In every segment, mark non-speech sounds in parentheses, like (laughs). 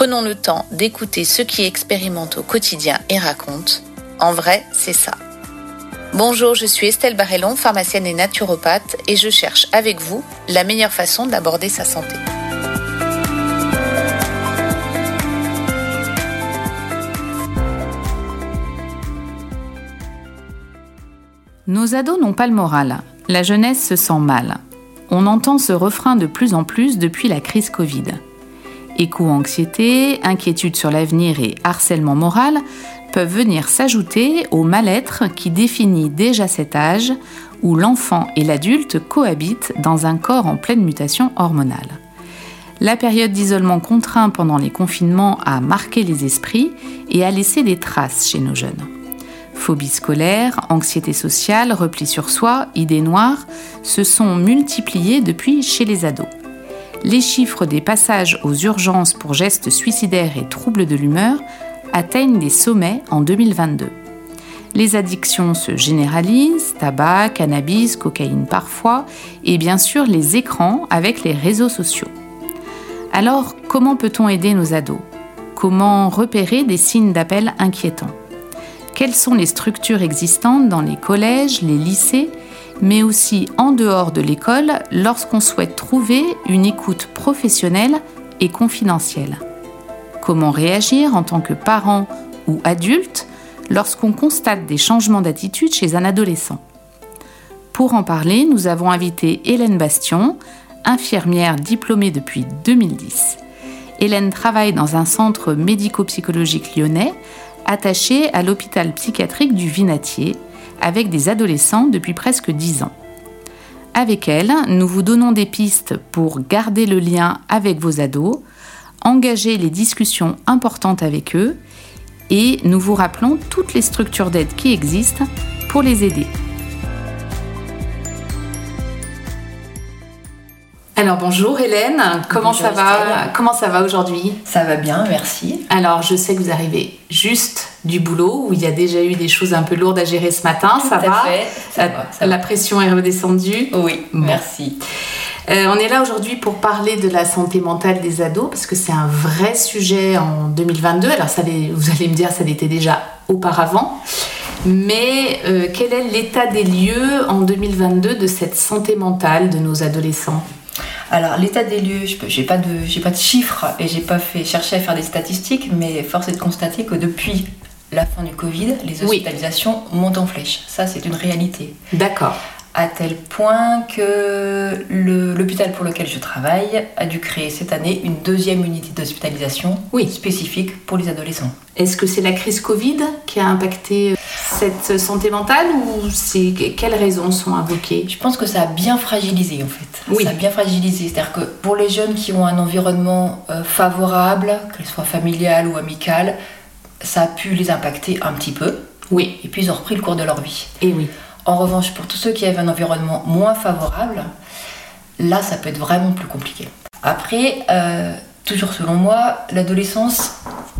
Prenons le temps d'écouter ceux qui expérimentent au quotidien et racontent. En vrai, c'est ça. Bonjour, je suis Estelle Barrellon, pharmacienne et naturopathe, et je cherche avec vous la meilleure façon d'aborder sa santé. Nos ados n'ont pas le moral. La jeunesse se sent mal. On entend ce refrain de plus en plus depuis la crise Covid. Éco-anxiété, inquiétude sur l'avenir et harcèlement moral peuvent venir s'ajouter au mal-être qui définit déjà cet âge où l'enfant et l'adulte cohabitent dans un corps en pleine mutation hormonale. La période d'isolement contraint pendant les confinements a marqué les esprits et a laissé des traces chez nos jeunes. Phobie scolaire, anxiété sociale, repli sur soi, idées noires se sont multipliées depuis chez les ados. Les chiffres des passages aux urgences pour gestes suicidaires et troubles de l'humeur atteignent des sommets en 2022. Les addictions se généralisent, tabac, cannabis, cocaïne parfois, et bien sûr les écrans avec les réseaux sociaux. Alors, comment peut-on aider nos ados? Comment repérer des signes d'appel inquiétants? Quelles sont les structures existantes dans les collèges, les lycées, mais aussi en dehors de l'école lorsqu'on souhaite trouver une écoute professionnelle et confidentielle Comment réagir en tant que parent ou adulte lorsqu'on constate des changements d'attitude chez un adolescent? Pour en parler, nous avons invité Hélène Bastion, infirmière diplômée depuis 2010. Hélène travaille dans un centre médico-psychologique lyonnais attaché à l'hôpital psychiatrique du Vinatier avec des adolescents depuis presque 10 ans. Avec elle, nous vous donnons des pistes pour garder le lien avec vos ados, engager les discussions importantes avec eux et nous vous rappelons toutes les structures d'aide qui existent pour les aider. Alors bonjour Hélène, comment Bonjour ça va Estelle. Comment ça va aujourd'hui Ça va bien, merci. Alors je sais que vous arrivez juste du boulot où il y a déjà eu des choses un peu lourdes à gérer ce matin, ça à va fait, ça la, va, ça la va. pression est redescendue. Oui, Bon. merci. Euh, on est là aujourd'hui pour parler de la santé mentale des ados parce que c'est un vrai sujet en 2022. Alors ça, vous allez me dire, ça l'était déjà auparavant. Mais euh, quel est l'état des lieux en 2022 de cette santé mentale de nos adolescents? Alors, l'état des lieux, j'ai pas de, j'ai pas de chiffres et j'ai pas fait chercher à faire des statistiques, mais force est de constater que depuis la fin du Covid, les Oui. hospitalisations montent en flèche. Ça, c'est une réalité. D'accord. À tel point que le- l'hôpital pour lequel je travaille a dû créer cette année une deuxième unité d'hospitalisation Oui. spécifique pour les adolescents. Est-ce que c'est la crise Covid qui a impacté euh, cette santé mentale ou c'est quelles raisons sont invoquées? Je pense que ça a bien fragilisé en fait. Oui. Ça a bien fragilisé. C'est-à-dire que pour les jeunes qui ont un environnement euh, favorable, qu'il soit familial ou amical, ça a pu les impacter un petit peu. Oui, Et puis ils ont repris le cours de leur vie. et oui. En revanche, pour tous ceux qui avaient un environnement moins favorable, là ça peut être vraiment plus compliqué. Après, euh, toujours selon moi, l'adolescence,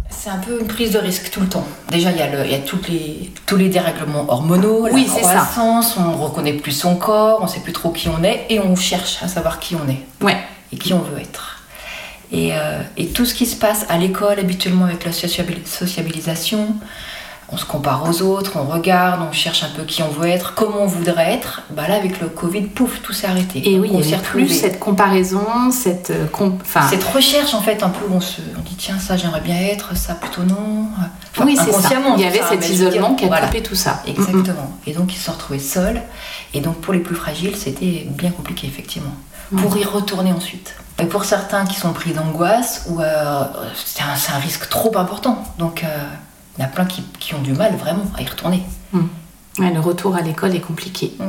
c'est un peu une prise de risque tout le temps. Déjà, il y a, le- il y a toutes les, tous les dérèglements hormonaux, Oui, la c'est ça. croissance, on reconnaît plus son corps, on sait plus trop qui on est et on cherche à savoir qui on est Ouais. et qui on veut être. Et, euh, et tout ce qui se passe à l'école habituellement avec la sociabil- sociabilisation, on se compare aux autres, on regarde, on cherche un peu qui on veut être, comment on voudrait être. Bah là, avec le Covid, pouf, tout s'est arrêté. Et Donc, oui, on il y avait plus cette comparaison, cette euh, comp- Cette recherche en fait un peu où on se on dit tiens ça j'aimerais bien être ça plutôt non Enfin, oui, c'est ça. Il y avait ça, cet isolement qui a voilà. coupé tout ça. Exactement. Et donc ils se sont retrouvés seuls. Et donc pour les plus fragiles, c'était bien compliqué effectivement. Pour y retourner ensuite. Et pour certains qui sont pris d'angoisse, ou euh, c'est un, c'est un risque trop important. Donc euh, il y en a plein qui, qui ont du mal vraiment à y retourner. Ouais, le retour à l'école est compliqué. Mm.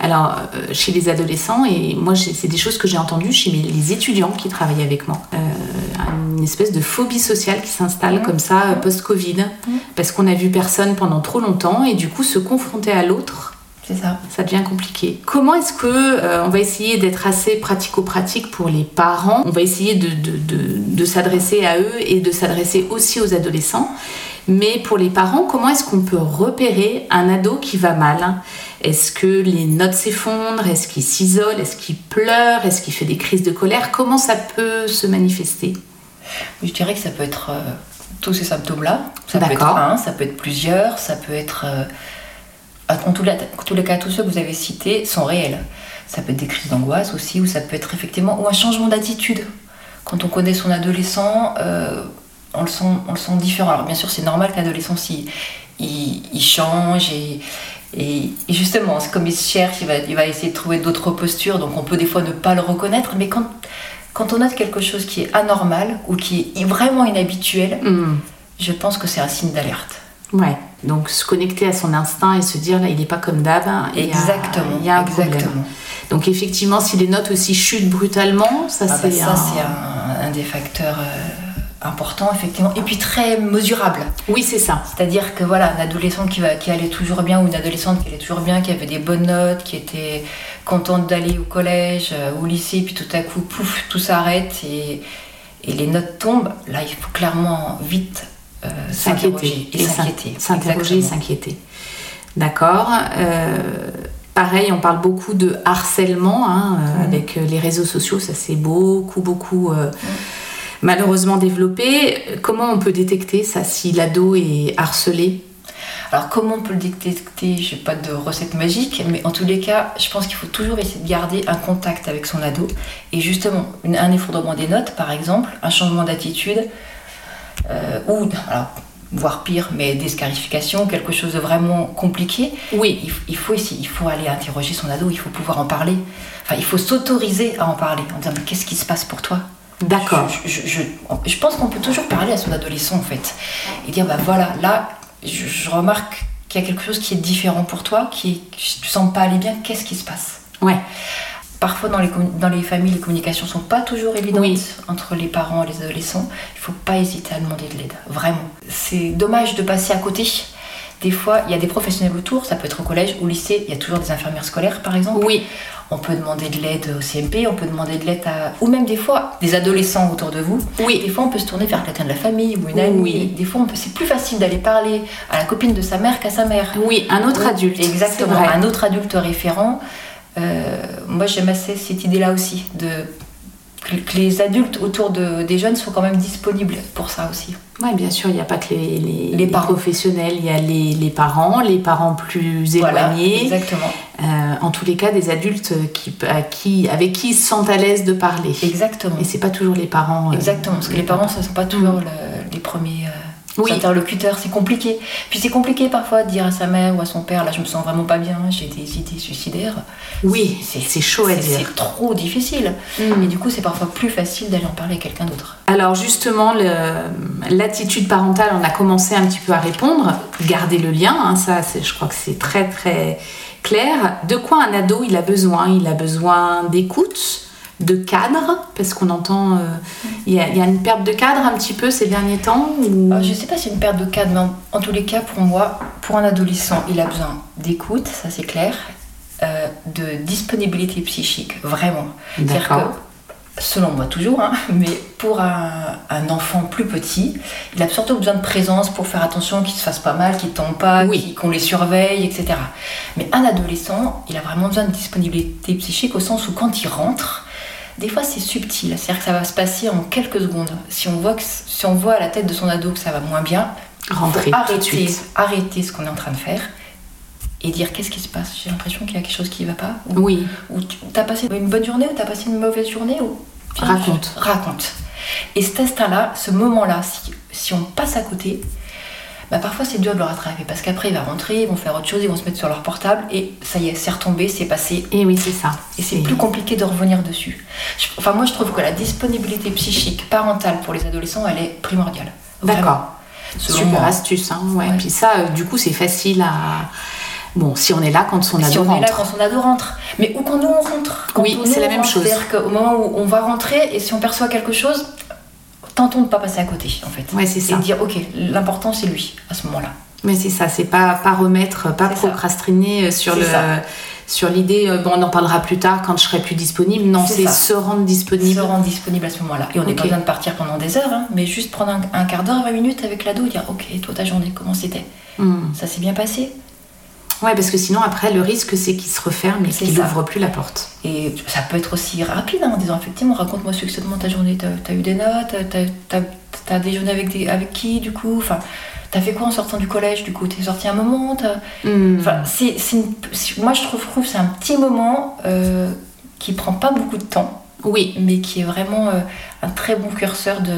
Alors, euh, chez les adolescents, et moi, c'est des choses que j'ai entendues chez mes- les étudiants qui travaillent avec moi. Euh, une espèce de phobie sociale qui s'installe Mhm. comme ça, euh, post-Covid, parce qu'on a vu personne pendant trop longtemps, et du coup, se confronter à l'autre, C'est ça. ça devient compliqué. Comment est-ce que euh, on va essayer d'être assez pratico-pratique pour les parents? On va essayer de, de- de- de s'adresser à eux et de s'adresser aussi aux adolescents. Mais pour les parents, comment est-ce qu'on peut repérer un ado qui va mal? Est-ce que les notes s'effondrent? Est-ce qu'il s'isole? Est-ce qu'il pleure? Est-ce qu'il fait des crises de colère? Comment ça peut se manifester? Je dirais que ça peut être euh, tous ces symptômes-là. Ça peut être un, ça peut être plusieurs, ça peut être. euh, en, tous les, en tous les cas, tous ceux que vous avez cités sont réels. Ça peut être des crises d'angoisse aussi, ou ça peut être effectivement ou un changement d'attitude. Quand on connaît son adolescent, euh, on, le sent, on le sent différent. Alors bien sûr, c'est normal qu'un adolescent, il, il, il change et, et, et justement, comme il se cherche, il va, il va essayer de trouver d'autres postures, donc on peut des fois ne pas le reconnaître, mais quand, quand on note quelque chose qui est anormal ou qui est vraiment inhabituel, Hmm, je pense que c'est un signe d'alerte. Ouais. Donc se connecter à son instinct et se dire là, il n'est pas comme d'hab. hein, Exactement. Il y a un problème. Donc effectivement, si les notes aussi chutent brutalement, ça Ah bah c'est ça, un... c'est un, un des facteurs euh, importants, effectivement. Et puis très mesurable. Oui, c'est ça. C'est-à-dire que voilà, un adolescent qui, va, qui allait toujours bien ou une adolescente qui allait toujours bien, qui avait des bonnes notes, qui était contente d'aller au collège, euh, au lycée, puis tout à coup, pouf, tout s'arrête et, et les notes tombent. Là, il faut clairement vite euh, S'inquiéter. et s'in- s'inquiéter. S'interroger et Exactement. s'inquiéter. D'accord. Euh, pareil, on parle beaucoup de harcèlement hein, euh, Mhm. avec les réseaux sociaux. Ça s'est beaucoup, beaucoup euh, malheureusement développé. Comment on peut détecter ça si l'ado est harcelé? Alors comment on peut le détecter? Je n'ai pas de recette magique, mais en tous les cas, je pense qu'il faut toujours essayer de garder un contact avec son ado. Et justement, une- un effondrement des notes, par exemple, un changement d'attitude, euh, ou, alors, voire pire, mais des scarifications, quelque chose de vraiment compliqué, Oui. il, il faut essayer, il faut aller interroger son ado, il faut pouvoir en parler. Enfin, il faut s'autoriser à en parler, en disant mais qu'est-ce qui se passe pour toi? D'accord. je, je- je- je pense qu'on peut toujours parler à son adolescent en fait et dire bah voilà là je, remarque qu'il y a quelque chose qui est différent pour toi qui tu sens pas aller bien qu'est-ce qui se passe? Ouais. parfois dans les, dans les familles les communications sont pas toujours évidentes Oui. entre les parents et les adolescents il faut pas hésiter à demander de l'aide vraiment c'est dommage de passer à côté des fois, il y a des professionnels autour, ça peut être au collège, au lycée, il y a toujours des infirmières scolaires par exemple. Oui. On peut demander de l'aide au CMP, on peut demander de l'aide à. ou même des fois des adolescents autour de vous. Oui. Des fois, on peut se tourner vers quelqu'un de la famille ou une amie. Oui. Des fois, peut... c'est plus facile d'aller parler à la copine de sa mère qu'à sa mère. Oui, un autre adulte. Exactement, un autre adulte référent. Euh, moi, j'aime assez cette idée-là aussi, de... que les adultes autour de... des jeunes soient quand même disponibles pour ça aussi. Oui, bien sûr, il n'y a pas que les, les, Les les parents. professionnels, il y a les, les parents, les parents plus Voilà, éloignés. exactement. Euh, en tous les cas, des adultes qui, à qui, avec qui ils se sentent à l'aise de parler. Exactement. Et c'est pas toujours les parents. euh, Exactement, parce que les parents, ce ne sont pas toujours le- les premiers euh, Oui. interlocuteurs, c'est compliqué. Puis c'est compliqué parfois de dire à sa mère ou à son père, là je me sens vraiment pas bien, j'ai des idées suicidaires. Oui, c'est chaud à C'est- dire. C'est trop difficile. Mm. Et du coup, c'est parfois plus facile d'aller en parler à quelqu'un d'autre. Alors justement, l'attitude parentale, on a commencé un petit peu à répondre. Garder le lien, hein, ça, je crois que c'est très très clair. De quoi un ado il a besoin? Il a besoin d'écoute, de cadre, parce qu'on entend, euh, il y, a- il y a une perte de cadre un petit peu ces derniers temps. ou- Alors, je sais pas si c'est une perte de cadre, mais en, en tous les cas, pour moi, pour un adolescent, il a besoin d'écoute, ça c'est clair, euh, de disponibilité psychique, vraiment. C'est-à-dire que, selon moi toujours, hein, (laughs) mais pour un, un enfant plus petit, il a surtout besoin de présence pour faire attention qu'il se fasse pas mal, qu'il tombe pas, Oui. qu'on les surveille, etc. Mais un adolescent, il a vraiment besoin de disponibilité psychique au sens où quand il rentre, des fois c'est subtil, c'est-à-dire que ça va se passer en quelques secondes. Si on voit, que, si on voit à la tête de son ado que ça va moins bien, Rentrer arrêter, arrêter ce qu'on est en train de faire et dire qu'est-ce qui se passe? J'ai l'impression qu'il y a quelque chose qui ne va pas. Ou, Oui, ou tu as passé une bonne journée ou tu as passé une mauvaise journée ou... Raconte. Raconte. Et cet instinct-là, ce moment-là, si, si on passe à côté, bah parfois c'est dur de le rattraper parce qu'après il va rentrer, ils vont faire autre chose, ils vont se mettre sur leur portable et ça y est, c'est retombé, c'est passé. et oui, c'est ça. Et c'est plus compliqué de revenir dessus. Je- enfin, moi je trouve que la disponibilité psychique parentale pour les adolescents, elle est primordiale. D'accord. Super moi. astuce, hein, ouais. Ouais. Puis ça, euh, du coup, c'est facile à, Bon, si on est là quand son ado si on est là rentre. quand son ado rentre. Mais où quand nous on rentre Quand Oui, c'est la même rentre. chose. C'est-à-dire qu'au moment où on va rentrer et si on perçoit quelque chose, tentons de ne pas passer à côté en fait. Ouais, c'est Et ça. dire ok, l'important c'est lui à ce moment-là. Mais c'est ça, c'est pas, pas remettre, pas ça. procrastiner sur C'est le ça. sur l'idée, euh, bon, on en parlera plus tard quand je serai plus disponible. Non, C'est se rendre disponible. Se rendre disponible à ce moment-là. Et on n'est Ok. pas besoin de partir pendant des heures, hein, mais juste prendre un, un quart d'heure, 20 minutes avec l'ado et dire ok, toi ta journée, comment c'était? Hmm. Ça s'est bien passé Ouais, parce que sinon, après, le risque, c'est qu'il se referme et qu'il n'ouvre plus la porte. Et ça peut être aussi rapide hein, en disant effectivement, raconte-moi succinctement ta journée. T'as as eu des notes T'as déjeuné avec, des, avec qui du coup Enfin, t'as fait quoi en sortant du collège du coup T'es sorti un moment Hmm. Une- moi je trouve, trouve que c'est un petit moment euh, qui prend pas beaucoup de temps, Oui, mais qui est vraiment euh, un très bon curseur de,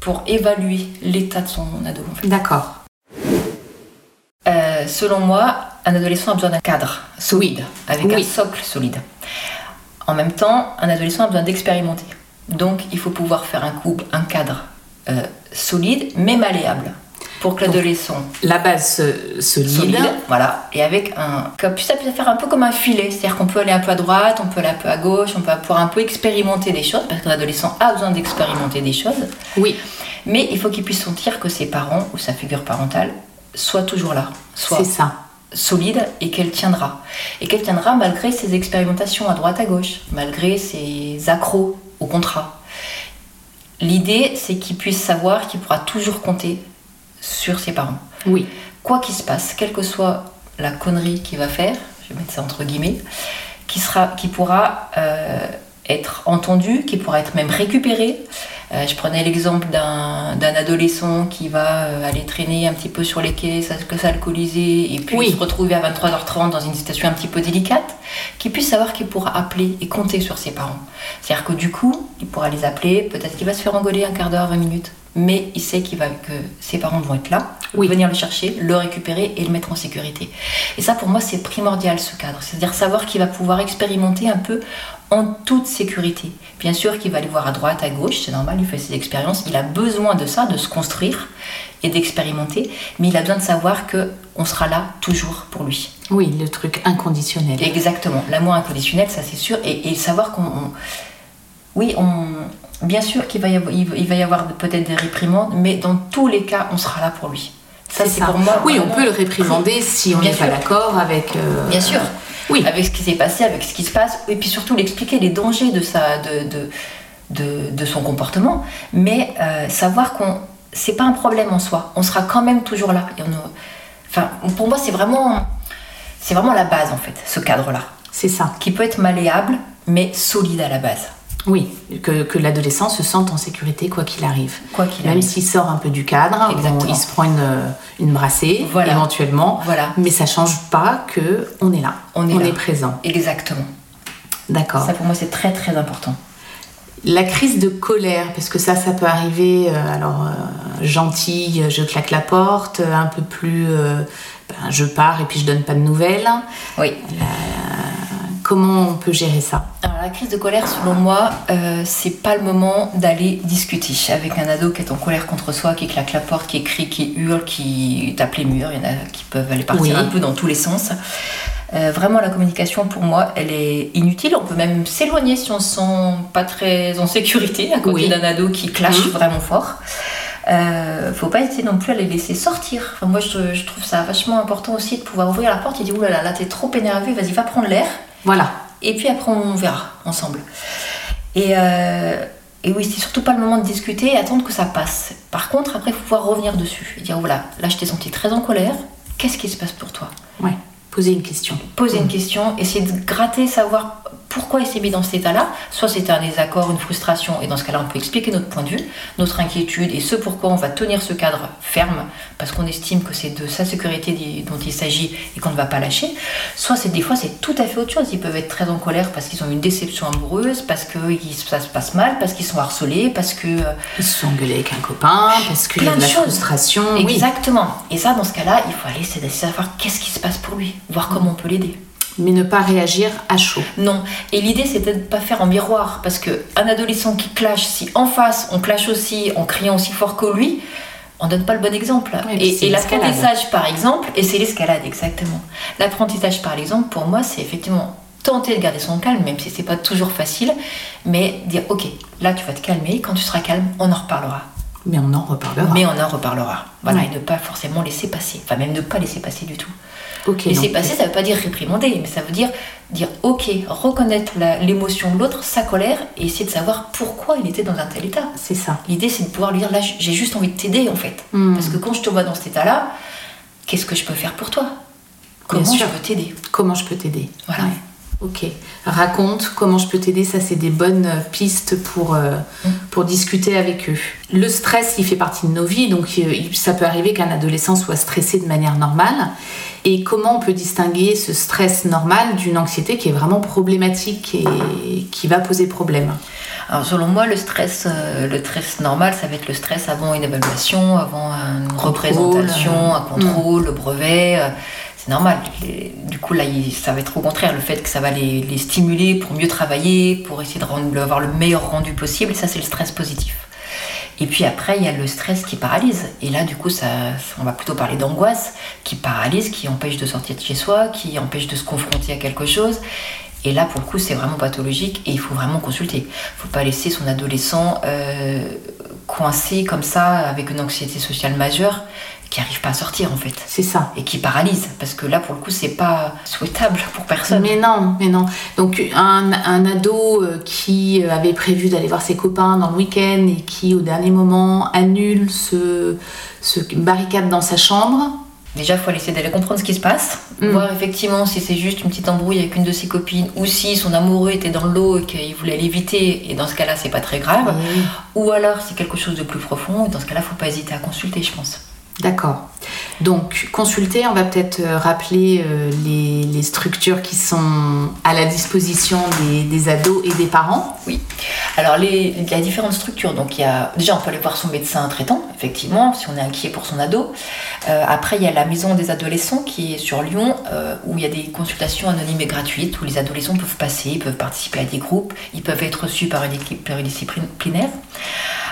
pour évaluer l'état de son ado. en fait. d'accord. Euh, selon moi, un adolescent a besoin d'un cadre solide, avec un socle solide. En même temps, un adolescent a besoin d'expérimenter. Donc, il faut pouvoir faire un couple, un cadre euh, solide, mais malléable, pour que l'adolescent La base euh, solide. solide, voilà, et avec un, comme ça peut faire un peu comme un filet, c'est-à-dire qu'on peut aller un peu à droite, on peut aller un peu à gauche, on peut pouvoir un peu expérimenter des choses, parce qu'un adolescent a besoin d'expérimenter des choses. Oui, Mais il faut qu'il puisse sentir que ses parents ou sa figure parentale soient toujours là, c'est ça. Solide et qu'elle tiendra. Et qu'elle tiendra malgré ses expérimentations à droite à gauche, malgré ses accros au contrat. L'idée, c'est qu'il puisse savoir qu'il pourra toujours compter sur ses parents. Oui, Quoi qu'il se passe, quelle que soit la connerie qu'il va faire, je vais mettre ça entre guillemets, qui, sera, qui pourra euh, être entendu, qui pourra être même récupéré. Euh, je prenais l'exemple d'un adolescent qui va euh, aller traîner un petit peu sur les quais, s'alcooliser, et puis Oui. se retrouver à 23h30 dans une situation un petit peu délicate, qui puisse savoir qu'il pourra appeler et compter sur ses parents. C'est-à-dire que du coup, il pourra les appeler, peut-être qu'il va se faire engueuler un quart d'heure, 20 minutes, mais il sait qu'il va, que ses parents vont être là, Oui. venir le chercher, le récupérer et le mettre en sécurité. Et ça, pour moi, c'est primordial ce cadre. C'est-à-dire savoir qu'il va pouvoir expérimenter un peu en toute sécurité. Bien sûr qu'il va aller voir à droite, à gauche, c'est normal, il fait ses expériences. Il a besoin de ça, de se construire et d'expérimenter, mais il a besoin de savoir que on sera là toujours pour lui. oui, le truc inconditionnel. Exactement, l'amour inconditionnel, ça c'est sûr, et, et savoir qu'on. on- Oui, on, bien sûr qu'il va y avoir, il va- il va y avoir peut-être des réprimandes, mais dans tous les cas, on sera là pour lui. Ça, c'est pour moi. Oui, on peut le réprimander si on n'est pas d'accord avec. euh, Bien sûr. Oui. Avec ce qui s'est passé, avec ce qui se passe, et puis surtout l'expliquer les dangers de, sa, de, de, de, de son comportement, mais euh, savoir qu'on c'est pas un problème en soi, on sera quand même toujours là. Et on, enfin, pour moi, c'est vraiment, c'est vraiment la base en fait, ce cadre-là, C'est ça. qui peut être malléable, mais solide à la base, Oui, que, que l'adolescent se sente en sécurité quoi qu'il arrive. quoi qu'il Même s'il sort un peu du cadre, il se prend une, une brassée Voilà. éventuellement, Voilà. mais ça change pas que on est là, On est là. présent. Exactement. D'accord. Ça pour moi c'est très très important. La crise de colère, parce que ça, ça peut arriver, euh, alors euh, gentille, je claque la porte, un peu plus, euh, ben, je pars et puis je donne pas de nouvelles. Oui. Comment on peut gérer ça Alors la crise de colère, selon moi, euh, c'est pas le moment d'aller discuter avec un ado qui est en colère contre soi, qui claque la porte, qui crie, qui hurle, qui tape les murs. Il y en a qui peuvent aller partir Oui. un peu dans tous les sens. Euh, vraiment, la communication, pour moi, elle est inutile. On peut même s'éloigner si on se sent pas très en sécurité à côté Oui. d'un ado qui clash Mhm. vraiment fort. Euh, faut pas hésiter non plus à les laisser sortir. Enfin, moi, je, je trouve ça vachement important aussi de pouvoir ouvrir la porte et dire oulala, là, t'es trop énervé, vas-y, va prendre l'air. Voilà. Et puis après, on verra ensemble. Et, euh, et oui, c'est surtout pas le moment de discuter et attendre que ça passe. Par contre, après, il faut pouvoir revenir dessus et dire voilà, là, je t'ai senti très en colère. Qu'est-ce qui se passe pour toi? Ouais. Poser une question. Poser une question, essayer de gratter, savoir pourquoi il s'est mis dans cet état-là. Soit c'était un désaccord, une frustration, et dans ce cas-là, on peut expliquer notre point de vue, notre inquiétude et ce pourquoi on va tenir ce cadre ferme, parce qu'on estime que c'est de sa sécurité dont il s'agit et qu'on ne va pas lâcher. Soit c'est des fois, c'est tout à fait autre chose. Ils peuvent être très en colère parce qu'ils ont une déception amoureuse, parce que ça se passe mal, parce qu'ils sont harcelés, parce que. euh, Ils se sont engueulés avec un copain, parce qu'il y a de la choses. frustration. Oui. Exactement. Et ça, dans ce cas-là, il faut aller essayer de savoir qu'est-ce qui se passe pour lui, voir comment on peut l'aider. Mais ne pas réagir à chaud. Non. Et l'idée, c'était de ne pas faire en miroir. Parce que un adolescent qui clash, si en face, on clash aussi en criant aussi fort que lui, on donne pas le bon exemple. Oui, et l'apprentissage, par exemple, et c'est l'escalade, exactement. L'apprentissage, par exemple, pour moi, c'est effectivement tenter de garder son calme, même si c'est pas toujours facile, mais dire, ok, là tu vas te calmer, quand tu seras calme, on en reparlera. Mais on en reparlera. Mais on en reparlera. Voilà, Ouais. et ne pas forcément laisser passer. Enfin, même ne pas laisser passer du tout. Ok, Laisser passer, ça veut pas dire réprimander, mais ça veut dire dire ok, reconnaître la- l'émotion de l'autre, sa colère, et essayer de savoir pourquoi il était dans un tel état. C'est ça. L'idée, c'est de pouvoir lui dire là, j'ai juste envie de t'aider en fait. Hmm. Parce que quand je te vois dans cet état-là, qu'est-ce que je peux faire pour toi? Comment je peux t'aider? Comment je peux t'aider? Voilà. Ouais. Ok. Raconte comment je peux t'aider. Ça, c'est des bonnes euh, pistes pour, euh, Mm. pour discuter avec eux. Le stress, il fait partie de nos vies. Donc, euh, il- ça peut arriver qu'un adolescent soit stressé de manière normale. Et comment on peut distinguer ce stress normal d'une anxiété qui est vraiment problématique et qui va poser problème Alors selon moi, le stress, euh, le stress normal, ça va être le stress avant une évaluation, avant une représentation, euh, un contrôle, le brevet. euh, c'est normal. Du coup, là, ça va être au contraire, le fait que ça va les, les stimuler pour mieux travailler, pour essayer de rendre- avoir le meilleur rendu possible. Ça, c'est le stress positif. Et puis après, il y a le stress qui paralyse. Et là, du coup, ça, on va plutôt parler d'angoisse qui paralyse, qui empêche de sortir de chez soi, qui empêche de se confronter à quelque chose. Et là, pour le coup, c'est vraiment pathologique et il faut vraiment consulter. Il ne faut pas laisser son adolescent euh, coincé comme ça, avec une anxiété sociale majeure, qui n'arrive pas à sortir en fait. C'est ça. Et qui paralyse. Parce que là, pour le coup, c'est pas souhaitable pour personne. Mais non, mais non. Donc un, un ado euh, qui avait prévu d'aller voir ses copains dans le week-end et qui au dernier moment annule, se, se barricade dans sa chambre. Déjà, il faut essayer d'aller comprendre ce qui se passe, Mm. voir effectivement si c'est juste une petite embrouille avec une de ses copines ou si son amoureux était dans l'eau et qu'il voulait l'éviter, et dans ce cas-là, c'est pas très grave. Ou alors c'est quelque chose de plus profond, et dans ce cas-là, faut pas hésiter à consulter, je pense. D'accord. Donc consulter, on va peut-être euh, rappeler euh, les, structures qui sont à la disposition des, ados et des parents. Oui. Alors, il y a différentes structures. Donc, il y a, déjà, on peut aller voir son médecin traitant, effectivement, si on est inquiet pour son ado. Euh, après, il y a la maison des adolescents qui est sur Lyon, où il y a des consultations anonymes et gratuites, où les adolescents peuvent passer, peuvent participer à des groupes, ils peuvent être reçus par une équipe pluridisciplinaire.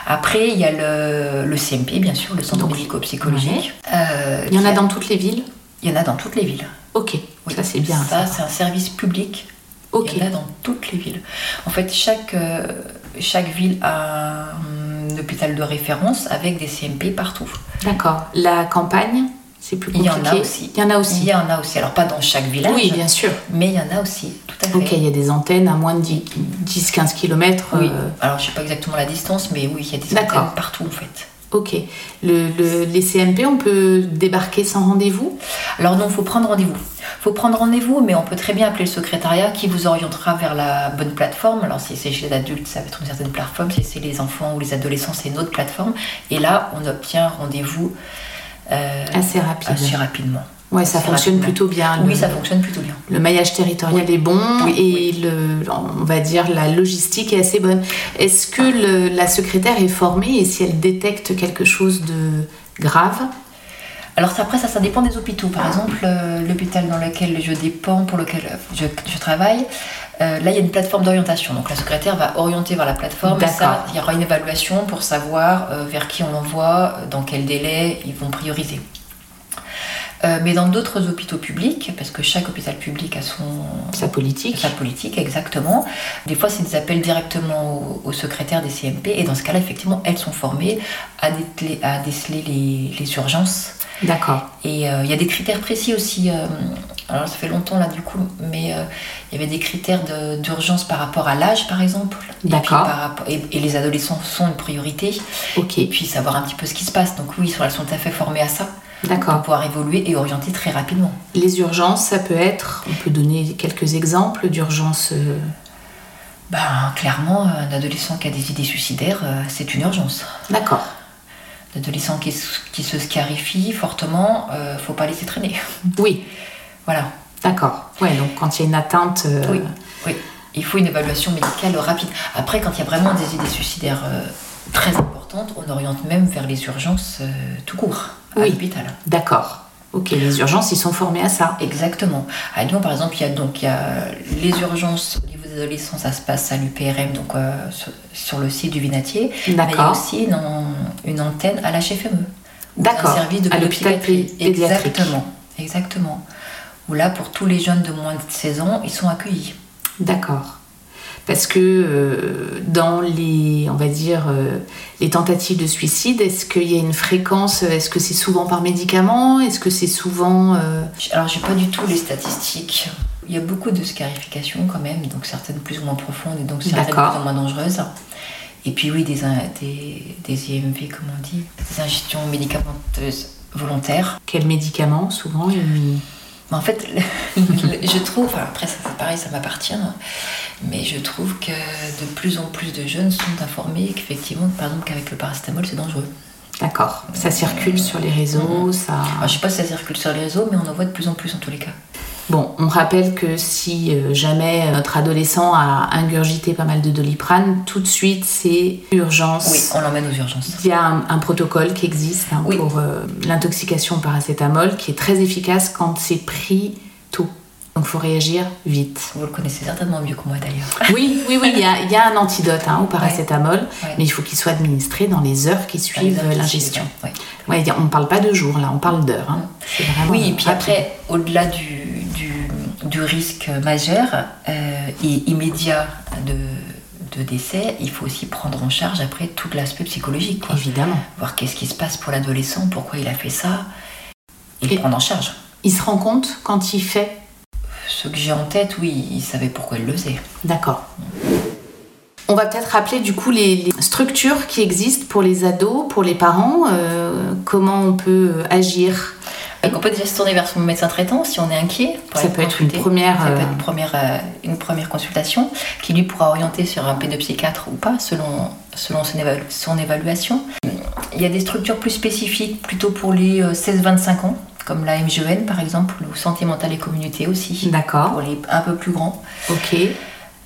Après, il y a le, le CMP, bien sûr, le centre médico-psychologique. Euh, Il y en a dans toutes les villes Il y en a dans toutes les villes. Ok, Oui. ça c'est bien. Ça, c'est un service public Ok, il y en a dans toutes les villes. En fait, chaque, euh, chaque ville a un hôpital de référence avec des CMP partout. d'accord. La campagne, c'est plus Il y en a aussi. Il y en a Il aussi. y en a aussi. Alors, pas dans chaque village, Oui, bien sûr. mais il y en a aussi, tout à fait. Ok, il y a des antennes à moins de 10-15 km. Oui. Alors, je sais pas exactement la distance, mais oui, il y a des antennes partout, en fait. Ok. Le, le- les CMP, on peut débarquer sans rendez-vous? Alors non, il faut prendre rendez-vous. Il faut prendre rendez-vous, mais on peut très bien appeler le secrétariat qui vous orientera vers la bonne plateforme. Alors si c'est chez les adultes, ça va être une certaine plateforme. Si c'est les enfants ou les adolescents, c'est une autre plateforme. Et là, on obtient rendez-vous euh, Assez rapide. assez rapidement. Ouais, ça fonctionne rapidement. plutôt bien. Oui, Le- ça fonctionne plutôt bien. Le maillage territorial est bon Oui, et Le, on va dire la logistique est assez bonne. Est-ce que le- la secrétaire est formée et si elle détecte quelque chose de grave? Alors après, ça, ça dépend des hôpitaux. Par exemple, euh, l'hôpital dans lequel je dépends, pour lequel euh, je, je travaille, euh, là, il y a une plateforme d'orientation. Donc la secrétaire va orienter vers la plateforme. Et D'accord. ça, il y aura une évaluation pour savoir euh, vers qui on l'envoie, euh, dans quel délai ils vont prioriser. Euh, mais dans d'autres hôpitaux publics, parce que chaque hôpital public a son, Sa politique sa politique, exactement. Des fois, c'est des appels directement au, au secrétaire des CMP, et dans ce cas-là, effectivement, elles sont formées à déceler, à déceler les, les urgences. D'accord. Et euh, il y a des critères précis aussi. euh, alors, ça fait longtemps là, du coup, mais il y avait des critères d'urgence par rapport à l'âge, par exemple. D'accord. Et, et les adolescents sont une priorité. Ok. Et puis savoir un petit peu ce qui se passe. Donc, oui, elles sont tout à fait formées à ça, D'accord. pouvoir évoluer et orienter très rapidement. Les urgences, ça peut être, on peut donner quelques exemples d'urgences. euh, Ben, clairement, un adolescent qui a des idées suicidaires, euh, c'est une urgence. D'accord. Un adolescent qui, qui se scarifie fortement, euh, faut pas laisser traîner. (laughs) Oui, Voilà. d'accord. Ouais, donc quand il y a une atteinte. euh, Oui, oui. Il faut une évaluation médicale rapide. Après, quand il y a vraiment des idées suicidaires euh, très importantes, on oriente même vers les urgences euh, tout court, à Oui. l'hôpital. D'accord. Ok, les urgences, ils sont formés à ça. Exactement. À Lyon, par exemple, il y a donc il y a les urgences au niveau des adolescents, ça se passe à l'UPRM, donc euh, sur, sur le site du Vinatier. Mais il y a aussi une, en- une antenne à l'HFME, dans un D'accord, service de à l'hôpital pédiatrique. Exactement, exactement. Où là, pour tous les jeunes de moins de 16 ans, ils sont accueillis. D'accord. Parce que euh, dans les, on va dire, euh, les tentatives de suicide, est-ce qu'il y a une fréquence Est-ce que c'est souvent par médicament Est-ce que c'est souvent euh, Alors, j'ai pas du tout les statistiques. Il y a beaucoup de scarifications quand même, donc certaines plus ou moins profondes et donc certaines plus ou moins dangereuses. Et puis oui, des, in- des, des IMV, comme on dit, des ingestions médicamenteuses volontaires. quels médicaments souvent Mais en fait, je trouve, enfin, après ça, c'est pareil, ça m'appartient, hein, mais je trouve que de plus en plus de jeunes sont informés qu'effectivement, par exemple, qu'avec le paracétamol, c'est dangereux. D'accord. Ça circule sur les réseaux, ça. Alors, je sais pas si ça circule sur les réseaux, mais on en voit de plus en plus en tous les cas. Bon, on rappelle que si euh, jamais notre adolescent a ingurgité pas mal de doliprane, tout de suite c'est urgence. Oui, on l'emmène aux urgences. Il y a un, un protocole qui existe hein, Oui. pour euh, l'intoxication au paracétamol qui est très efficace quand c'est pris tôt. Donc il faut réagir vite. Vous le connaissez certainement mieux que moi d'ailleurs. (laughs) Oui, oui, oui, il y a, il y a un antidote hein, au paracétamol, Ouais. mais il faut qu'il soit administré dans les heures qui suivent l'ingestion. Ouais. Ouais, on ne parle pas de jours là, on parle d'heures. hein. Oui, et puis rapide. après, au-delà du, du, du risque majeur euh, et immédiat de, de décès, il faut aussi prendre en charge après tout l'aspect psychologique. quoi. Évidemment. Voir qu'est-ce qui se passe pour l'adolescent, pourquoi il a fait ça, et, Et- prendre en charge. Il se rend compte quand il fait Ce que j'ai en tête, oui, il savait pourquoi il le faisait. D'accord. On va peut-être rappeler du coup les, les structures qui existent pour les ados, pour les parents, euh, comment on peut euh, agir. Donc on peut déjà se tourner vers son médecin traitant si on est inquiet. Ça peut être une consulter. première, Ça peut euh, être une première, euh, une première consultation qui lui pourra orienter sur un pédopsychiatre ou pas selon, selon son, évalu- son évaluation. Il y a des structures plus spécifiques plutôt pour les euh, 16-25 ans, comme la MGEN par exemple, ou Santé mentale et communauté aussi, D'accord. pour les un peu plus grands. Ok.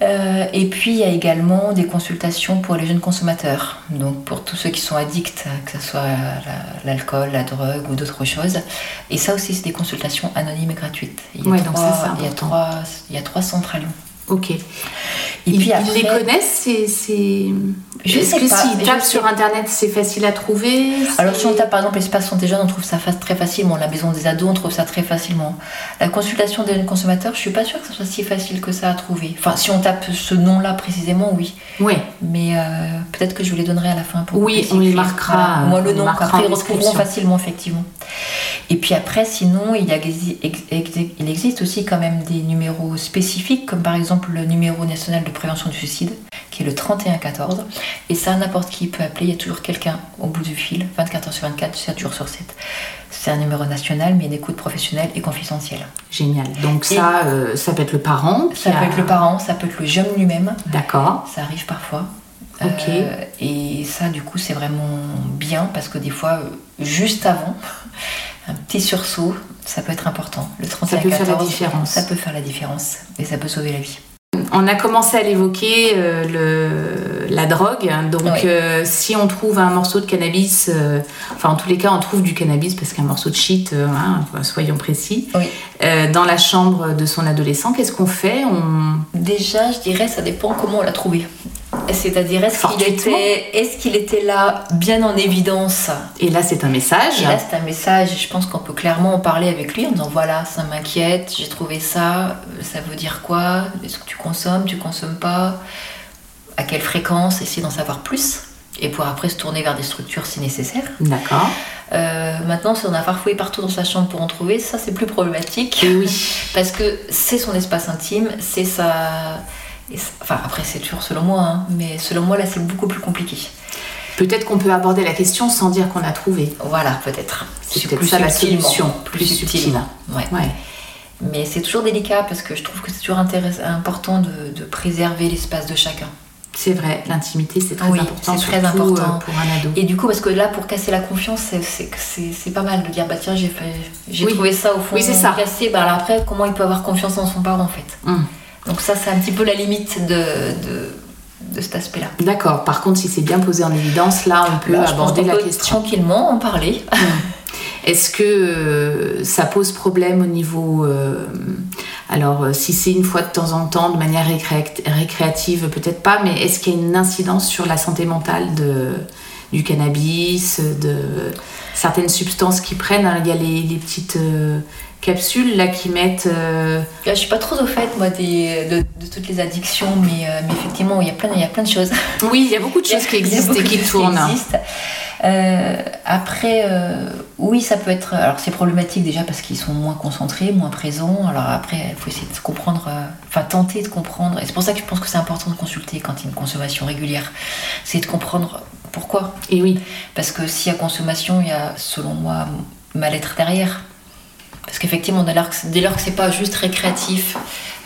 Euh, et puis il y a également des consultations pour les jeunes consommateurs, donc pour tous ceux qui sont addicts, que ce soit à la- l'alcool, la, drogue ou d'autres choses. Et ça aussi, c'est des consultations anonymes et gratuites. Il y a, Ouais, donc trois, ça, c'est il y a important. trois, il y a trois centres à Lyon. Ok. Et ils, puis ils après- les connaissent ces, ces- Je Est-ce que s'ils tapent sur internet, c'est facile à trouver Alors C'est- si on tape par exemple l'espace santé jeune, on trouve ça très facilement. La maison des ados, on trouve ça très facilement. La consultation des jeunes consommateurs, je suis pas sûre que ce soit si facile que ça à trouver. Enfin, si on tape ce nom-là précisément, oui. Ouais. Mais euh, peut-être que je vous les donnerai à la fin. Pour Oui, on les marquera, Moi, le nom, après, ils retrouveront facilement, effectivement. Et puis après, sinon, il, y a, ex- ex- il existe aussi quand même des numéros spécifiques, comme par exemple le numéro national de prévention du suicide, qui est le 3114. Et ça, n'importe qui peut appeler, il y a toujours quelqu'un au bout du fil, 24 heures sur 24, 7 jours sur 7. C'est un numéro national, mais une écoute professionnelle et confidentielle. Génial. Donc Et- ça, euh, ça peut être le parent. Ça peut a- être le parent, ça peut être le jeune lui-même. D'accord. Ça arrive parfois. Ok. Euh, et ça, du coup, c'est vraiment bien parce que des fois, euh, juste avant, un petit sursaut, ça peut être important. Le 31 peut faire la 14, différence. Ça peut faire la différence et ça peut sauver la vie. On a commencé à l'évoquer, euh, le- la drogue. Donc, Oui. euh, si on trouve un morceau de cannabis, euh, enfin, en tous les cas, on trouve du cannabis parce qu'un morceau de shit, euh, hein, soyons précis, Oui. euh, dans la chambre de son adolescent, qu'est-ce qu'on fait? On... Déjà, je dirais, ça dépend comment on l'a trouvé. C'est-à-dire, est-ce qu'il était, est qu'il était là, bien en évidence? Et là, c'est un message. Et là, c'est un message, je pense qu'on peut clairement en parler avec lui en disant voilà, ça m'inquiète, j'ai trouvé ça, euh, ça veut dire quoi? Est-ce que tu consommes, tu consommes pas? À quelle fréquence Essayer d'en savoir plus et pour après se tourner vers des structures si nécessaire. D'accord. Euh, maintenant, si on a farfouillé partout dans sa chambre pour en trouver, ça c'est plus problématique Et oui. (laughs) parce que c'est son espace intime, c'est sa. et Enfin, après, c'est toujours selon moi, hein, mais selon moi, là, c'est beaucoup plus compliqué. Peut-être qu'on peut aborder la question sans dire qu'on a trouvé. Voilà, peut-être. C'est peut-être ça la solution, Plus, plus subtilement. Ouais. Ouais. Mais c'est toujours délicat parce que je trouve que c'est toujours important de, de préserver l'espace de chacun. C'est vrai, l'intimité, c'est très Oui, important, c'est très surtout, important. euh, pour un ado. Et du coup, parce que là, pour casser la confiance, c'est- pas mal de dire bah tiens, j'ai Oui. trouvé ça au fond Oui, c'est ça. cassé. Bah alors après, comment il peut avoir confiance en son parent en fait Hum. Donc ça, c'est un petit peu la limite de, de, de cet aspect-là. D'accord. Par contre, si c'est bien posé en évidence, là, on peut Là, pense aborder la peut question. tranquillement en parler. Est-ce que euh, ça pose problème au niveau... euh, alors, euh, si c'est une fois de temps en temps, de manière récré- récréative, peut-être pas, mais est-ce qu'il y a une incidence sur la santé mentale de, du cannabis, de certaines substances qu'ils prennent. hein? Il y a les, les petites euh, capsules là qui mettent. euh, je suis pas trop au fait, moi, des, de, de toutes les addictions, mais, euh, mais effectivement, il y, a plein, il y a plein de choses. Oui, il y a beaucoup de (laughs) choses qui existent et qui tournent. existent. Euh, après, euh, oui, ça peut être. Alors, c'est problématique déjà parce qu'ils sont moins concentrés, moins présents. Alors, après, il faut essayer de comprendre, euh, enfin, tenter de comprendre. Et c'est pour ça que je pense que c'est important de consulter quand il y a une consommation régulière. C'est de comprendre pourquoi. Et oui, Parce que s'il y a consommation, il y a, selon moi, mal-être derrière. Parce qu'effectivement, dès lors que, c'est pas juste récréatif,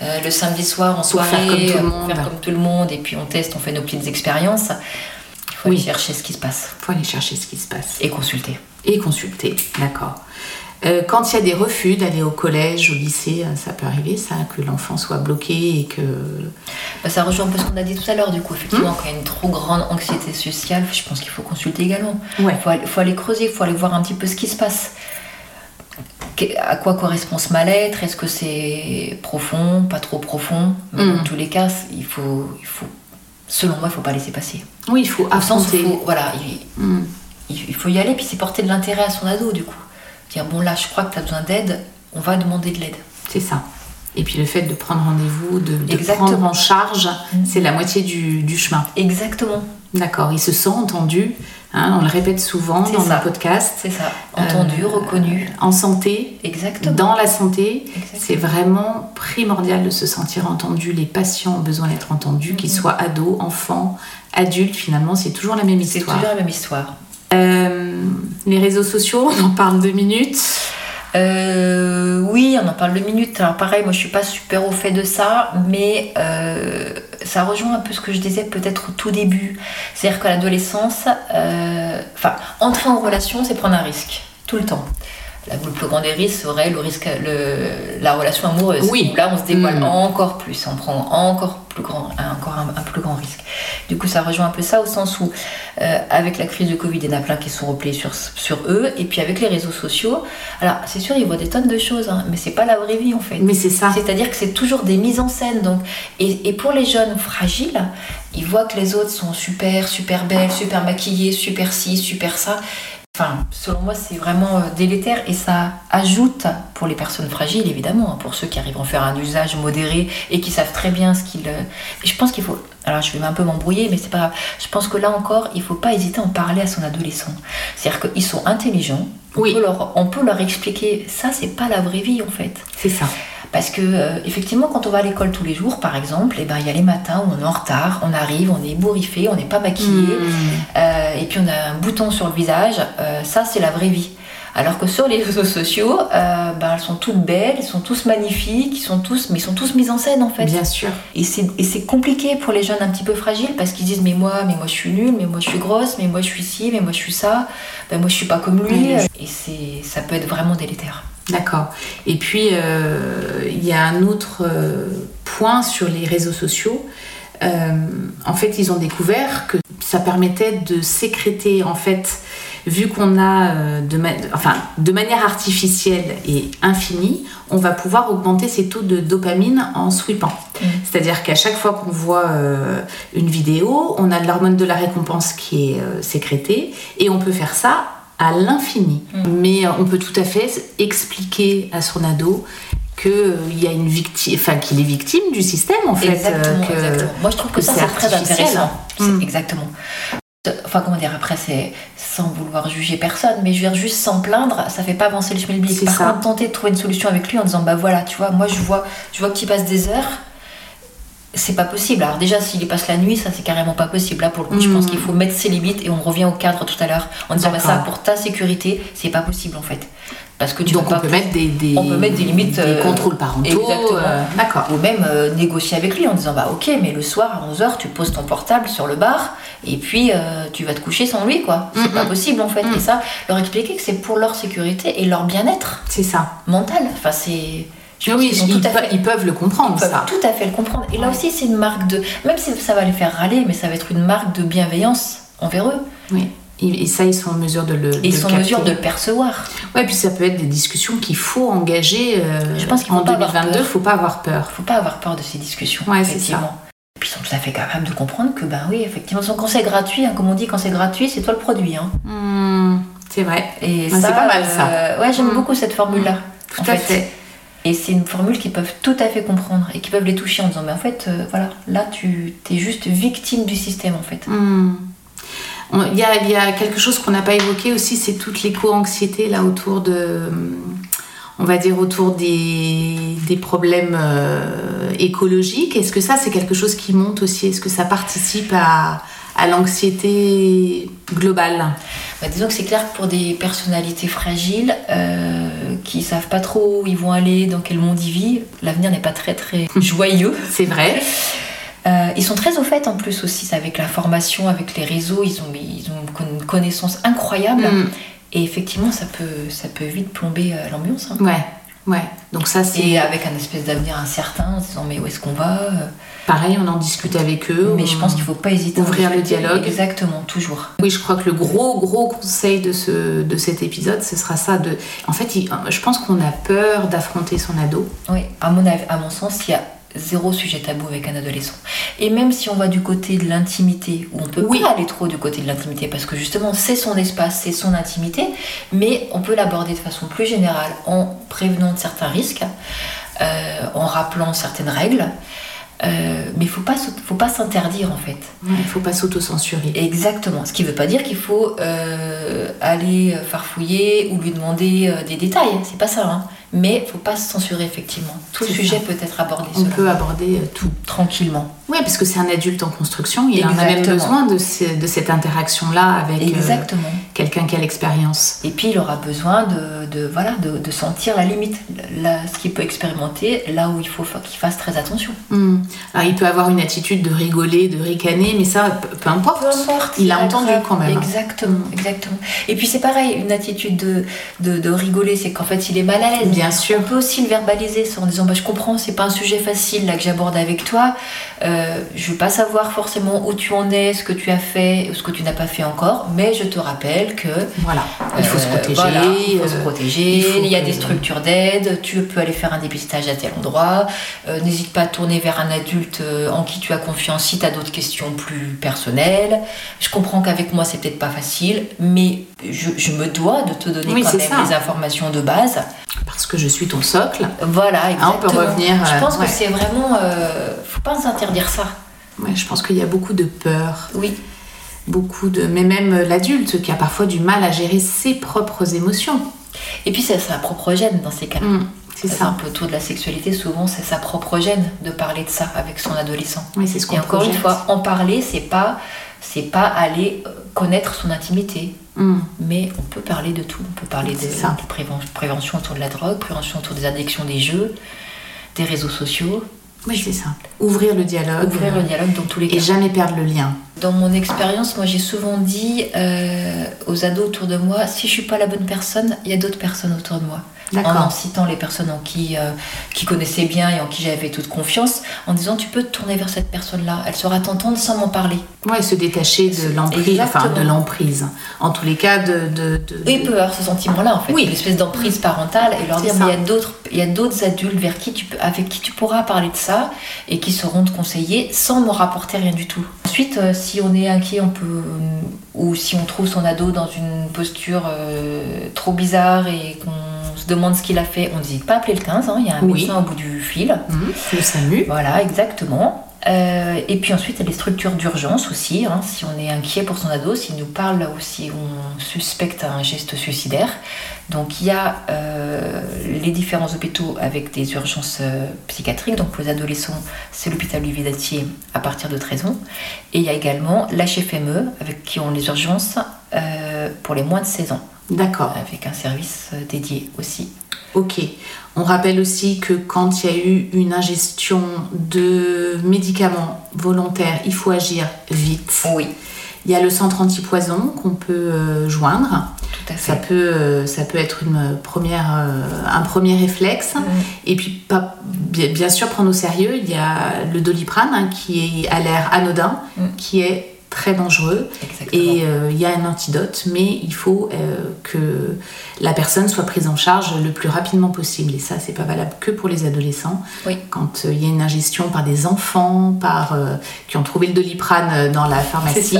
euh, le samedi soir en soirée, faire comme tout le monde. faire comme tout le monde, et puis on teste, on fait nos petites expériences, faut Oui. aller chercher ce qui se passe faut aller chercher ce qui se passe. et consulter. Et consulter, d'accord. Euh, quand il y a des refus d'aller au collège, au lycée, euh, ça peut arriver ça, que l'enfant soit bloqué et que... Bah, ça rejoint un peu ce qu'on a dit tout à l'heure, du coup, effectivement, Hmm. quand il y a une trop grande anxiété sociale, je pense qu'il faut consulter également. Ouais. Il faut, aller- faut aller creuser, il faut aller voir un petit peu ce qui se passe. À quoi correspond ce mal-être? Est-ce que c'est profond, pas trop profond? Mais Mm. Dans tous les cas, il faut, il faut, selon moi, il faut pas laisser passer. Oui, il faut affronter. faut- voilà, il, Mm. il- il faut y aller, puis c'est porter de l'intérêt à son ado, du coup. Dire, bon, là, je crois que tu as besoin d'aide, on va demander de l'aide. C'est ça. Et puis le fait de prendre rendez-vous, de, de Exactement. prendre en charge, Mm. c'est la moitié du, du chemin. Exactement, D'accord, il se sent entendu. hein, on le répète souvent C'est dans ça. nos podcasts. c'est ça. Entendu, Euh, reconnu. En santé, Exactement. dans la santé, c'est vraiment primordial de se sentir entendu. Les patients ont besoin d'être entendus, qu'ils Mhm. soient ados, enfants, adultes. Finalement, c'est toujours la même C'est histoire. toujours la même histoire. Euh, les réseaux sociaux, on en parle deux minutes. Euh, oui, on en parle deux minutes. Alors pareil, moi je suis pas super au fait de ça, mais euh, ça rejoint un peu ce que je disais peut-être au tout début. C'est-à-dire qu'à l'adolescence, euh, enfin, entrer en relation, c'est prendre un risque, tout le temps. La- Le plus grand des risques serait le risque, le, la relation amoureuse. Oui. Où là, on se dévoile Mm. encore plus, on prend encore plus grand, un- encore un, un plus grand risque. Du coup, ça rejoint un peu ça au sens où, euh, avec la crise de Covid, il y en a plein qui sont repliés sur, sur eux, et puis avec les réseaux sociaux, alors c'est sûr, ils voient des tonnes de choses, hein, mais c'est pas la vraie vie en fait. Mais c'est ça. C'est-à-dire que c'est toujours des mises en scène. Donc, et, et pour les jeunes fragiles, ils voient que les autres sont super, super belles, super maquillées, super ci, super ça. Enfin, selon moi, c'est vraiment euh, délétère et ça ajoute pour les personnes fragiles, évidemment, hein, pour ceux qui arrivent à en faire un usage modéré et qui savent très bien ce qu'ils. euh, je pense qu'il faut. Alors, je vais un peu m'embrouiller, mais c'est pas grave. Je pense que là encore, il faut pas hésiter à en parler à son adolescent. C'est-à-dire qu'ils sont intelligents. On, Oui. peut leur, on peut leur expliquer ça, c'est pas la vraie vie en fait. C'est ça. Parce que, euh, effectivement, quand on va à l'école tous les jours, par exemple, eh ben, il y a les matins où on est en retard, on arrive, on est ébouriffé, on n'est pas maquillé, Mm. euh, et puis on a un bouton sur le visage. euh, ça, c'est la vraie vie. Alors que sur les (laughs) réseaux sociaux, euh, ben, elles sont toutes belles, ils sont tous magnifiques, ils sont tous, mais ils sont tous mis en scène en fait. Bien sûr. Et c'est compliqué pour les jeunes un petit peu fragiles parce qu'ils disent mais moi, mais moi je suis nulle, mais moi je suis grosse, mais moi je suis ci, mais moi je suis ça, ben moi je suis pas comme lui. Et c'est ça peut être vraiment délétère. D'accord. Et puis, euh, il y a un autre euh, point sur les réseaux sociaux. Euh, en fait, ils ont découvert que ça permettait de sécréter, en fait, vu qu'on a de, enfin, de manière artificielle et infinie, on va pouvoir augmenter ses taux de dopamine en sweepant. Mm. C'est-à-dire qu'à chaque fois qu'on voit euh, une vidéo, on a de l'hormone de la récompense qui est euh, sécrétée et on peut faire ça à l'infini. Mm. Mais euh, on peut tout à fait expliquer à son ado qu'il y a une victime, enfin qu'il est victime du système en fait. Exactement, euh, que- exactement. Moi, je trouve que, que ça, c'est très intéressant. Mm. Exactement. Enfin, comment dire, après, c'est sans vouloir juger personne, mais je veux dire, juste sans plaindre, ça fait pas avancer le schmilblick. Par ça. contre, tenter de trouver une solution avec lui en disant, bah voilà, tu vois, moi, je vois, je vois que tu passes des heures, c'est pas possible. Alors, déjà, s'il y passe la nuit, ça, c'est carrément pas possible. Là, pour le coup, je pense qu'il faut mettre ses limites et on revient au cadre tout à l'heure en disant, bah ça, pour ta sécurité, c'est pas possible en fait. Parce que tu Donc peux on pas peut mettre des, des, on peut mettre des limites, des euh, contrôles parentaux. euh, D'accord. ou même euh, négocier avec lui en disant bah ok mais le soir à 11h tu poses ton portable sur le bar et puis tu vas te coucher sans lui quoi c'est Mhm. pas possible en fait et ça leur expliquer que c'est pour leur sécurité et leur bien-être C'est ça. mental enfin c'est je pense oui, ils, fait peuvent le comprendre ils peuvent ça. tout à fait le comprendre et là Ouais. aussi c'est une marque de même si ça va les faire râler mais ça va être une marque de bienveillance envers eux Oui. Et et ça, ils sont en mesure de le. et ils sont en mesure de le percevoir Ouais, puis ça peut être des discussions qu'il faut engager. euh, Je pense qu'il faut en pas avoir 2022, peur. faut pas avoir peur. faut pas avoir peur de ces discussions Ouais, effectivement puis ils sont tout à fait capables de comprendre que, ben oui, effectivement, quand c'est gratuit, hein, comme on dit, quand c'est gratuit, c'est toi le produit. Hein. Hmm, c'est vrai. Et ça, c'est pas mal, ça. euh, ouais, j'aime Mm. beaucoup cette formule-là. Tout en à fait. Et c'est une formule qu'ils peuvent tout à fait comprendre et qui peuvent les toucher en disant, mais en fait, euh, voilà, là, tu es juste victime du système, en fait. Hmm. On- Il y, a, il y a quelque chose qu'on n'a pas évoqué aussi, c'est toute l'éco-anxiété là autour de, on va dire autour des, des problèmes euh, écologiques. Est-ce que ça c'est quelque chose qui monte aussi? Est-ce que ça participe à, à l'anxiété globale Bah, disons que c'est clair que pour des personnalités fragiles euh, qui savent pas trop où ils vont aller, dans quel monde ils vivent, l'avenir n'est pas très très (laughs) joyeux. C'est vrai. Euh, ils sont très au fait en plus aussi avec la formation, avec les réseaux, ils ont, ils ont une connaissance incroyable. Hmm. Et effectivement, ça peut, ça peut vite plomber euh, l'ambiance. hein. Ouais, ouais. Donc ça c'est Et avec un espèce d'avenir incertain, en se disant mais où est-ce qu'on va euh, pareil, on en discute avec eux. Mais on- je pense qu'il faut pas hésiter à Ouvrir le dialogue. Exactement, toujours. Oui, je crois que le gros, gros conseil de, ce, de cet épisode, ce sera ça. De... En fait, il- je pense qu'on a peur d'affronter son ado. Oui, à mon, à mon sens, il y a zéro sujet tabou avec un adolescent. Et même si on va du côté de l'intimité, où on peut Oui. pas aller trop du côté de l'intimité, parce que justement c'est son espace, c'est son intimité, mais on peut l'aborder de façon plus générale en prévenant de certains risques, euh, en rappelant certaines règles. Euh, mais il faut pas, faut pas s'interdire en fait. Il ne faut pas s'auto-censurer. Exactement. Ce qui ne veut pas dire qu'il faut euh, aller farfouiller ou lui demander euh, des détails. C'est pas ça. hein. Mais il faut pas se censurer effectivement. Tout sujet ça. peut être abordé On peut aborder euh, tout. tranquillement. Oui, parce que c'est un adulte en construction. Il en a même Exactement. besoin de, ce- de cette interaction-là avec euh, Exactement. quelqu'un qui a l'expérience. Et puis il aura besoin de, de, voilà, de, de sentir la limite, ce qu'il peut expérimenter, là où il faut fa- qu'il fasse très attention. Hmm. Alors, il peut avoir une attitude de rigoler, de ricaner, mais ça, peu, importe. Peu importe. Il a entendu grave. quand même. hein. Exactement, exactement. Et puis c'est pareil, une attitude de, de, de rigoler, c'est qu'en fait il est mal à l'aise. Bien sûr. On peut aussi le verbaliser en disant bah, Je comprends, c'est pas un sujet facile là que j'aborde avec toi. Euh, je veux pas savoir forcément où tu en es, ce que tu as fait, ce que tu n'as pas fait encore, mais je te rappelle que Voilà. Il faut se euh, protéger. voilà, il faut se euh, protéger. il faut Il, y a que- des structures d'aide. Tu peux aller faire un dépistage à tel endroit. Euh, N'hésite pas à tourner vers un adulte euh, en qui tu as confiance si tu as d'autres questions plus personnelles. Je comprends qu'avec moi, c'est peut-être pas facile, mais je, je me dois de te donner Oui, quand même ça. les informations de base. Parce que je suis ton socle. Voilà, Ah, on peut exactement. revenir, Je euh, pense ouais. que c'est vraiment. euh, faut pas s'interdire ça. Ouais, je pense qu'il y a beaucoup de peur. Oui. Beaucoup de. Mais même l'adulte qui a parfois du mal à gérer ses propres émotions. Et puis, c'est sa propre gêne dans ces cas-là. Hmm, C'est C'est un ça. peu autour de la sexualité, souvent c'est sa propre gêne de parler de ça avec son adolescent. Oui, c'est ce qu'on Et encore une fois, en parler, c'est pas, c'est pas aller euh, connaître son intimité, Hmm. mais on peut parler de tout. On peut parler de, ça. de préven- prévention autour de la drogue, prévention autour des addictions des jeux, des réseaux sociaux, Oui, c'est ça. Ouvrir le dialogue. ouvrir le dialogue dans tous les cas. Et jamais perdre le lien. Dans mon expérience, moi j'ai souvent dit euh, aux ados autour de moi, si je suis pas la bonne personne, il y a d'autres personnes autour de moi. En citant les personnes en qui, euh, qui connaissaient bien et en qui j'avais toute confiance, en disant tu peux te tourner vers cette personne-là, elle saura t'entendre sans m'en parler. Ouais, se détacher de l'emprise. Enfin, de l'emprise. En tous les cas, de. de, de- Et avoir ce sentiment-là en fait, Oui. l'espèce d'emprise parentale et leur dire ça. mais il y a d'autres adultes vers qui tu peux, avec qui tu pourras parler de ça et qui sauront te conseiller sans me rapporter rien du tout. Ensuite, euh, si on est inquiet, on peut ou si on trouve son ado dans une posture euh, trop bizarre et qu'on se demande ce qu'il a fait, on n'hésite pas à appeler le 15, hein, il y a un Oui. médecin au bout du fil. Hmm, le SAMU. Voilà, exactement. Euh, et puis ensuite, il y a les structures d'urgence aussi. hein, si on est inquiet pour son ado, s'il nous parle ou si on suspecte un geste suicidaire. Donc il y a euh, les différents hôpitaux avec des urgences euh, psychiatriques. Donc pour les adolescents, c'est l'hôpital Olivier Datier à partir de 13 ans. Et il y a également l'HFME avec qui ont les urgences pour les moins de 16 ans, D'accord. avec un service euh, dédié aussi. Ok. On rappelle aussi que quand il y a eu une ingestion de médicaments volontaires, il faut agir vite. Oui, Il y a le centre antipoison qu'on peut euh, joindre. tout à fait. Ça peut, euh, ça peut être une première, euh, un premier réflexe. Et puis, pas, bien, sûr, prendre au sérieux, il y a le doliprane hein, qui est, a l'air anodin, Mm. qui est très dangereux. Exactement. Et euh, il y a un antidote, mais il faut euh, que la personne soit prise en charge le plus rapidement possible. Et ça, c'est pas valable que pour les adolescents. Oui. Quand euh, il y a une ingestion par des enfants, par qui ont trouvé le doliprane dans la pharmacie,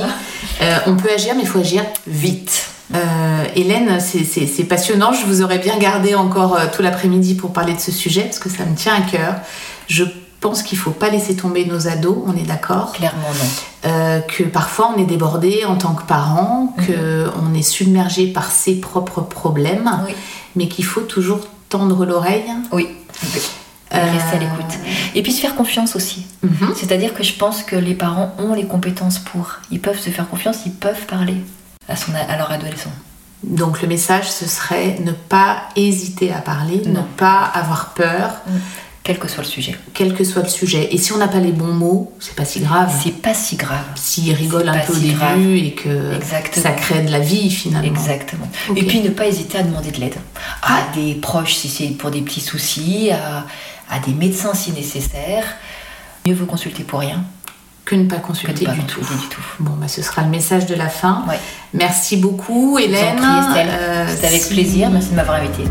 on peut agir, mais il faut agir vite. Euh, Hélène, c'est- passionnant. Je vous aurais bien gardé encore euh, tout l'après-midi pour parler de ce sujet parce que ça me tient à cœur. Je pense qu'il faut pas laisser tomber nos ados, on est d'accord Clairement non. euh, que parfois on est débordé en tant que parent, que on est submergé par ses propres problèmes, Oui. mais qu'il faut toujours tendre l'oreille. Oui. Et Euh, rester à l'écoute. Et puis se faire confiance aussi. Mhm. C'est-à-dire que je pense que les parents ont les compétences pour. Ils peuvent se faire confiance, ils peuvent parler à, son, à leur adolescent. Donc le message ce serait ne pas hésiter à parler, ne pas avoir peur, Quel que soit le sujet. quel que soit le sujet. Et si on n'a pas les bons mots, c'est pas si grave. C'est pas si grave. S'ils rigolent un peu au si début grave. et que Exactement. ça crée de la vie finalement. Exactement. Et puis ne pas hésiter à demander de l'aide à des proches si c'est pour des petits soucis, à, à des médecins si nécessaire. Mieux vaut consulter pour rien Que ne pas consulter pas du tout. consulter du tout. Bon, bah, ce sera le message de la fin. Ouais. Merci beaucoup, Je vous en Hélène. prie, Estelle. Euh, C'était avec si- plaisir. Merci de m'avoir invité.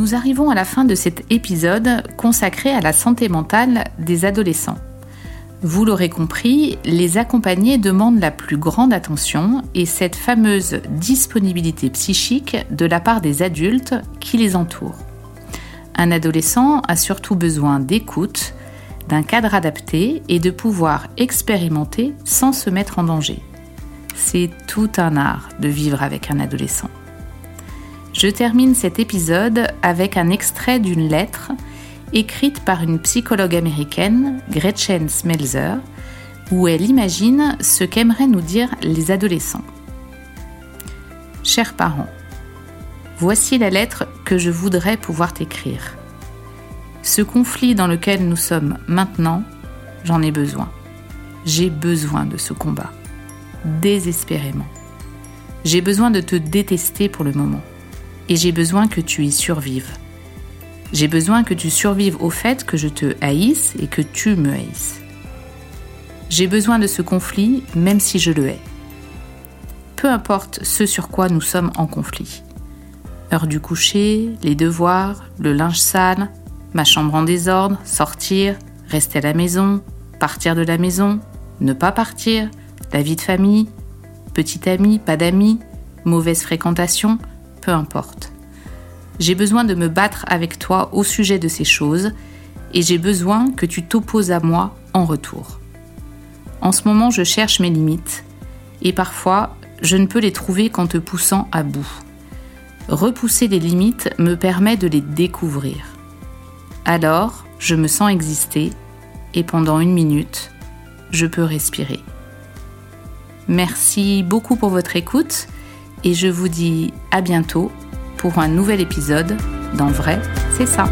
Nous arrivons à la fin de cet épisode consacré à la santé mentale des adolescents. Vous l'aurez compris, les accompagnés demandent la plus grande attention et cette fameuse disponibilité psychique de la part des adultes qui les entourent. Un adolescent a surtout besoin d'écoute, d'un cadre adapté et de pouvoir expérimenter sans se mettre en danger. C'est tout un art de vivre avec un adolescent. Je termine cet épisode avec un extrait d'une lettre écrite par une psychologue américaine, Gretchen Smelzer, où elle imagine ce qu'aimeraient nous dire les adolescents. Chers parents, voici la lettre que je voudrais pouvoir t'écrire. Ce conflit dans lequel nous sommes maintenant, j'en ai besoin. J'ai besoin de ce combat. Désespérément. J'ai besoin de te détester pour le moment et j'ai besoin que tu y survives. J'ai besoin que tu survives au fait que je te haïsse et que tu me haïsses. J'ai besoin de ce conflit même si je le hais. Peu importe ce sur quoi nous sommes en conflit. Heure du coucher, les devoirs, le linge sale, ma chambre en désordre, sortir, rester à la maison, partir de la maison, ne pas partir, la vie de famille, petit ami, pas d'amis, mauvaise fréquentation, peu importe. J'ai besoin de me battre avec toi au sujet de ces choses et j'ai besoin que tu t'opposes à moi en retour. En ce moment, je cherche mes limites et parfois, je ne peux les trouver qu'en te poussant à bout. Repousser les limites me permet de les découvrir. Alors, je me sens exister et pendant une minute, je peux respirer. Merci beaucoup pour votre écoute et je vous dis à bientôt pour un nouvel épisode dans Vrai, c'est ça.